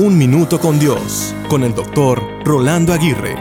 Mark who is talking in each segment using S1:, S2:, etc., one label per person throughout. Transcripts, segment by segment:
S1: Un Minuto con Dios, con el doctor Rolando Aguirre.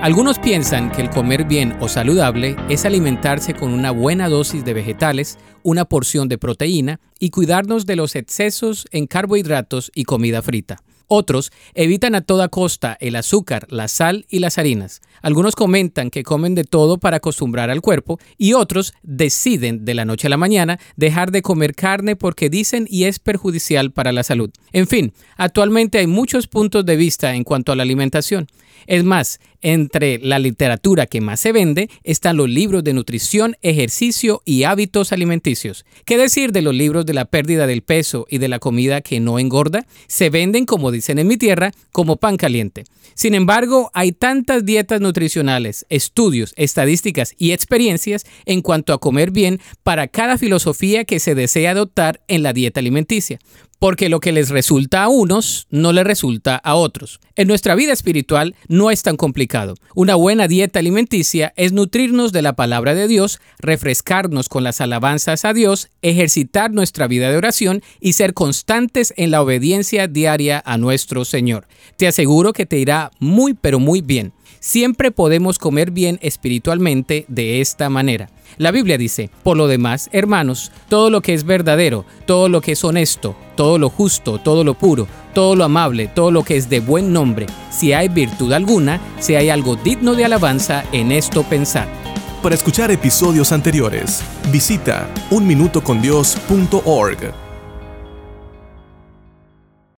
S2: Algunos piensan que el comer bien o saludable es alimentarse con una buena dosis de vegetales, una porción de proteína y cuidarnos de los excesos en carbohidratos y comida frita. Otros evitan a toda costa el azúcar, la sal y las harinas. Algunos comentan que comen de todo para acostumbrar al cuerpo y otros deciden de la noche a la mañana dejar de comer carne porque dicen y es perjudicial para la salud. En fin, actualmente hay muchos puntos de vista en cuanto a la alimentación. Es más, entre la literatura que más se vende están los libros de nutrición, ejercicio y hábitos alimenticios. ¿Qué decir de los libros de la pérdida del peso y de la comida que no engorda? Se venden, como dicen en mi tierra, como pan caliente. Sin embargo, hay tantas dietas nutricionales, estudios, estadísticas y experiencias en cuanto a comer bien para cada filosofía que se desea adoptar en la dieta alimenticia porque lo que les resulta a unos no les resulta a otros. En nuestra vida espiritual no es tan complicado. Una buena dieta alimenticia es nutrirnos de la palabra de Dios, refrescarnos con las alabanzas a Dios, ejercitar nuestra vida de oración y ser constantes en la obediencia diaria a nuestro Señor. Te aseguro que te irá muy pero muy bien. Siempre podemos comer bien espiritualmente de esta manera. La Biblia dice, por lo demás, hermanos, todo lo que es verdadero, todo lo que es honesto, todo lo justo, todo lo puro, todo lo amable, todo lo que es de buen nombre, si hay virtud alguna, si hay algo digno de alabanza, en esto pensar.
S1: Para escuchar episodios anteriores, visita unminutocondios.org.